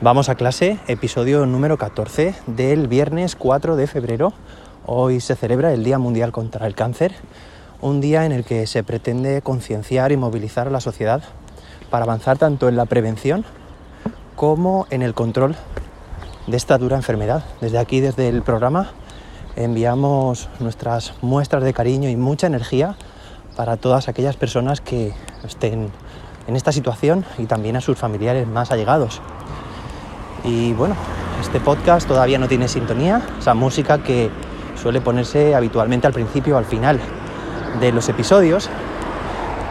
Vamos a clase, episodio número 14 del viernes 4 de febrero. Hoy se celebra el Día Mundial contra el Cáncer, un día en el que se pretende concienciar y movilizar a la sociedad para avanzar tanto en la prevención como en el control de esta dura enfermedad. Desde aquí, desde el programa, enviamos nuestras muestras de cariño y mucha energía para todas aquellas personas que estén en esta situación y también a sus familiares más allegados. Y bueno, este podcast todavía no tiene sintonía, esa música que suele ponerse habitualmente al principio o al final de los episodios,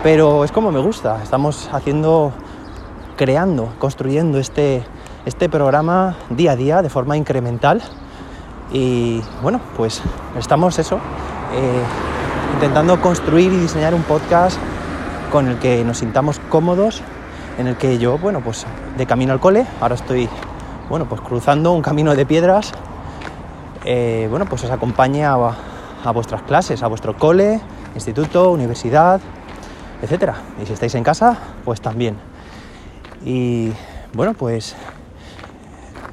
pero es como me gusta, estamos haciendo, creando, construyendo este, este programa día a día de forma incremental. Y bueno, pues estamos eso, eh, intentando construir y diseñar un podcast con el que nos sintamos cómodos, en el que yo, bueno, pues de camino al cole, ahora estoy bueno, pues cruzando un camino de piedras, eh, bueno, pues os acompañe a, vuestras clases, a vuestro cole, instituto, universidad, etcétera. Y si estáis en casa, pues también. Y bueno, pues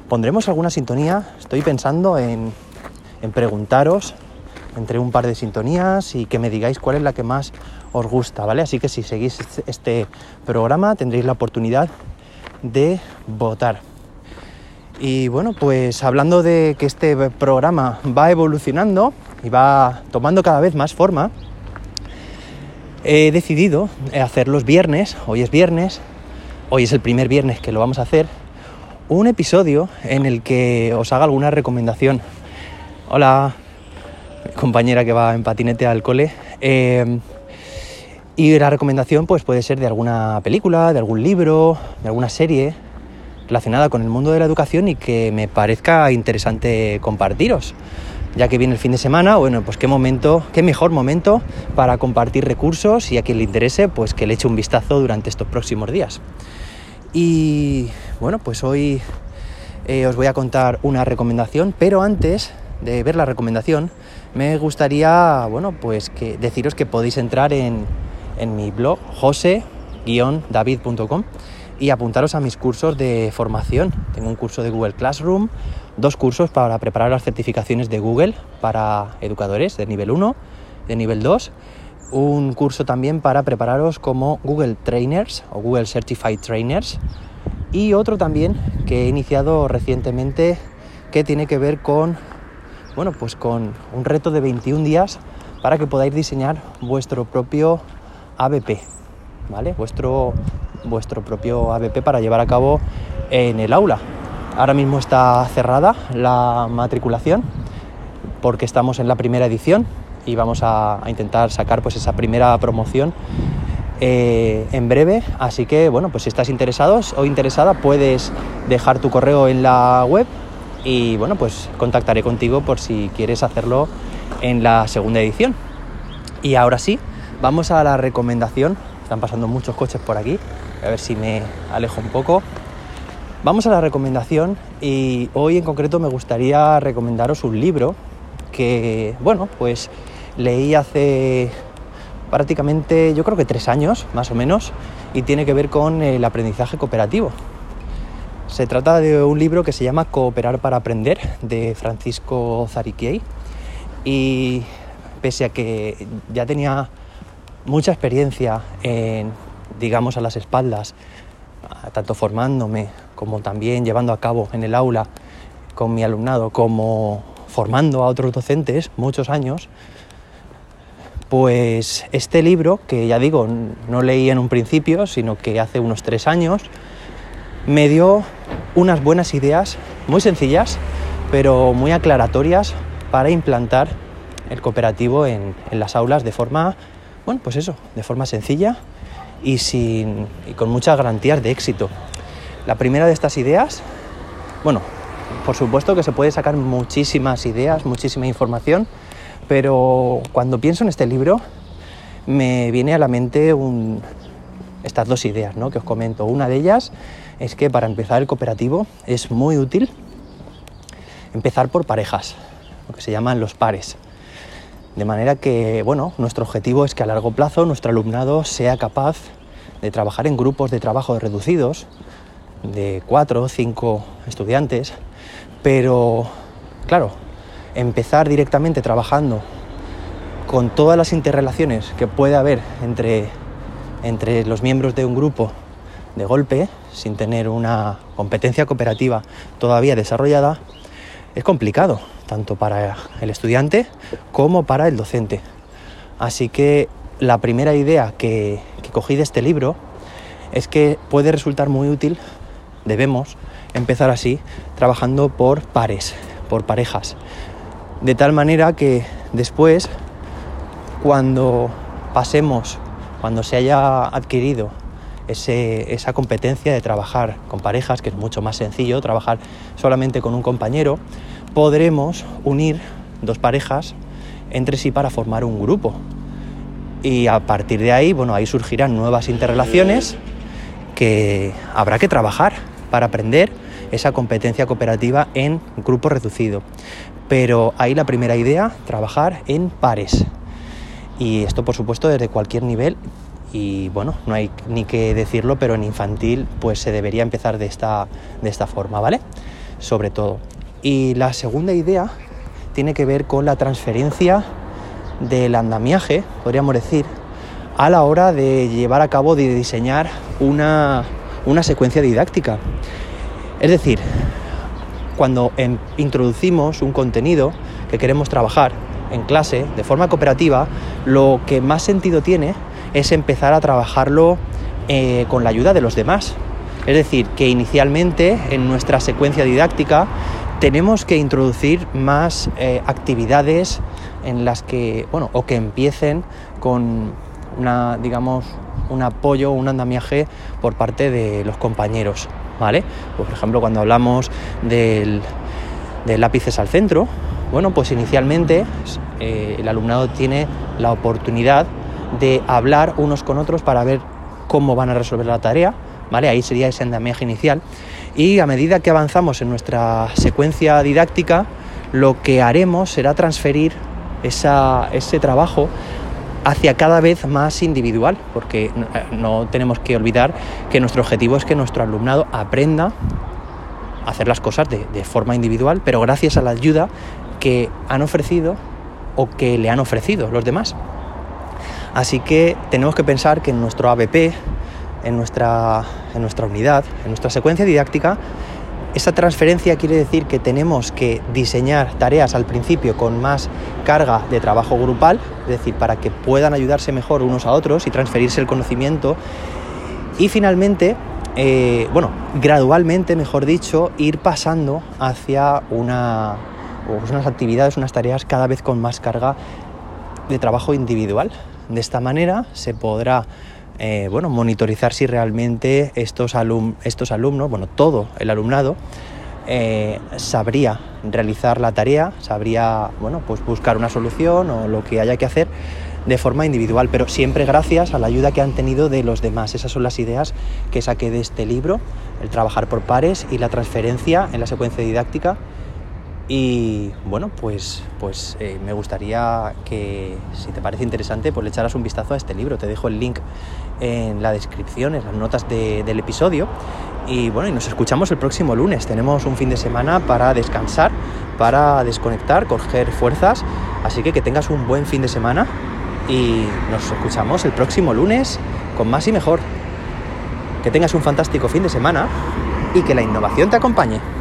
pondremos alguna sintonía. Estoy pensando en, en preguntaros entre un par de sintonías y que me digáis cuál es la que más os gusta, ¿vale? Así que si seguís este programa tendréis la oportunidad de votar. Y bueno, pues hablando de que este programa va evolucionando y va tomando cada vez más forma, he decidido hacer los viernes, hoy es viernes, hoy es el primer viernes que lo vamos a hacer, un episodio en el que os haga alguna recomendación. Hola, compañera que va en patinete al cole. Eh, y la recomendación pues puede ser de alguna película, de algún libro, de alguna serie relacionada con el mundo de la educación y que me parezca interesante compartiros. Ya que viene el fin de semana, bueno, pues qué momento, qué mejor momento para compartir recursos y a quien le interese, pues que le eche un vistazo durante estos próximos días. Y bueno, pues hoy eh, os voy a contar una recomendación, pero antes de ver la recomendación, me gustaría, bueno, pues deciros que podéis entrar en, en mi blog, jose-david.com y apuntaros a mis cursos de formación. Tengo un curso de Google Classroom, dos cursos para preparar las certificaciones de Google para educadores de nivel 1, de nivel 2, un curso también para prepararos como Google Trainers o Google Certified Trainers y otro también que he iniciado recientemente que tiene que ver con bueno, pues con un reto de 21 días para que podáis diseñar vuestro propio ABP, ¿vale? Vuestro vuestro propio ABP para llevar a cabo en el aula. Ahora mismo está cerrada la matriculación porque estamos en la primera edición y vamos a, intentar sacar pues esa primera promoción eh, en breve. Así que bueno, pues si estás interesado o interesada puedes dejar tu correo en la web y bueno, pues contactaré contigo por si quieres hacerlo en la segunda edición. Y ahora sí, vamos a la recomendación. Están pasando muchos coches por aquí a ver si me alejo un poco. Vamos a la recomendación y hoy en concreto me gustaría recomendaros un libro que, bueno, pues leí hace prácticamente, yo creo que tres años, más o menos, y tiene que ver con el aprendizaje cooperativo. Se trata de un libro que se llama Cooperar para Aprender, de Francisco Zariquiei, y pese a que ya tenía mucha experiencia en digamos, a las espaldas, tanto formándome como también llevando a cabo en el aula con mi alumnado, como formando a otros docentes muchos años, pues este libro, que ya digo, no leí en un principio, sino que hace unos tres años, me dio unas buenas ideas muy sencillas, pero muy aclaratorias para implantar el cooperativo en, en las aulas de forma, bueno, pues eso, de forma sencilla y, sin, con muchas garantías de éxito. La primera de estas ideas, bueno, por supuesto que se puede sacar muchísimas ideas, muchísima información, pero cuando pienso en este libro me viene a la mente estas dos ideas ¿no? que os comento. Una de ellas es que para empezar el cooperativo es muy útil empezar por parejas, lo que se llaman los pares. De manera que, bueno, nuestro objetivo es que a largo plazo nuestro alumnado sea capaz de trabajar en grupos de trabajo reducidos, de cuatro o cinco estudiantes, pero claro, empezar directamente trabajando con todas las interrelaciones que puede haber entre, entre los miembros de un grupo de golpe, sin tener una competencia cooperativa todavía desarrollada, es complicado, tanto para el estudiante como para el docente. Así que la primera idea que, cogí de este libro es que puede resultar muy útil, debemos empezar así, trabajando por pares, por parejas. De tal manera que después, cuando pasemos, cuando se haya adquirido esa competencia de trabajar con parejas, que es mucho más sencillo, trabajar solamente con un compañero, podremos unir dos parejas entre sí para formar un grupo. Y a partir de ahí, bueno, ahí surgirán nuevas interrelaciones que habrá que trabajar para aprender esa competencia cooperativa en grupo reducido. Pero ahí la primera idea, trabajar en pares. Y esto por supuesto desde cualquier nivel y bueno, no hay ni que decirlo, pero en infantil pues se debería empezar de esta, de esta forma, ¿vale? Sobre todo. Y la segunda idea tiene que ver con la transferencia del andamiaje, podríamos decir, a la hora de llevar a cabo, de diseñar una, una secuencia didáctica. Es decir, cuando em, introducimos un contenido que queremos trabajar en clase de forma cooperativa, lo que más sentido tiene es empezar a trabajarlo eh, con la ayuda de los demás. Es decir, que inicialmente en nuestra secuencia didáctica tenemos que introducir más eh, actividades en las que, bueno, o que empiecen con una, digamos, un apoyo, un andamiaje por parte de los compañeros, ¿vale? Pues, por ejemplo, cuando hablamos del, lápices al centro, bueno, pues inicialmente eh, el alumnado tiene la oportunidad de hablar unos con otros para ver cómo van a resolver la tarea, ¿vale? Ahí sería ese andamiaje inicial. Y a medida que avanzamos en nuestra secuencia didáctica, lo que haremos será transferir ese trabajo hacia cada vez más individual, porque no, tenemos que olvidar que nuestro objetivo es que nuestro alumnado aprenda a hacer las cosas de, de forma individual, pero gracias a la ayuda que han ofrecido o que le han ofrecido los demás. Así que tenemos que pensar que en nuestro ABP, en nuestra, en nuestra unidad, en nuestra secuencia didáctica, esa transferencia quiere decir que tenemos que diseñar tareas al principio con más carga de trabajo grupal, es decir, para que puedan ayudarse mejor unos a otros y transferirse el conocimiento. Y finalmente, eh, bueno, gradualmente, mejor dicho, ir pasando hacia una, unas actividades, unas tareas cada vez con más carga de trabajo individual. De esta manera se podrá eh, bueno, monitorizar si realmente estos, alumnos, bueno, todo el alumnado, eh, sabría realizar la tarea, sabría bueno, pues buscar una solución o lo que haya que hacer de forma individual, pero siempre gracias a la ayuda que han tenido de los demás. Esas son las ideas que saqué de este libro, el trabajar por pares y la transferencia en la secuencia didáctica y bueno, pues, pues eh, me gustaría que, si te parece interesante, pues le echaras un vistazo a este libro. Te dejo el link en la descripción, en las notas del episodio. Y bueno, y nos escuchamos el próximo lunes. Tenemos un fin de semana para descansar, para desconectar, coger fuerzas. Así que que tengas un buen fin de semana y nos escuchamos el próximo lunes con más y mejor. Que tengas un fantástico fin de semana y que la innovación te acompañe.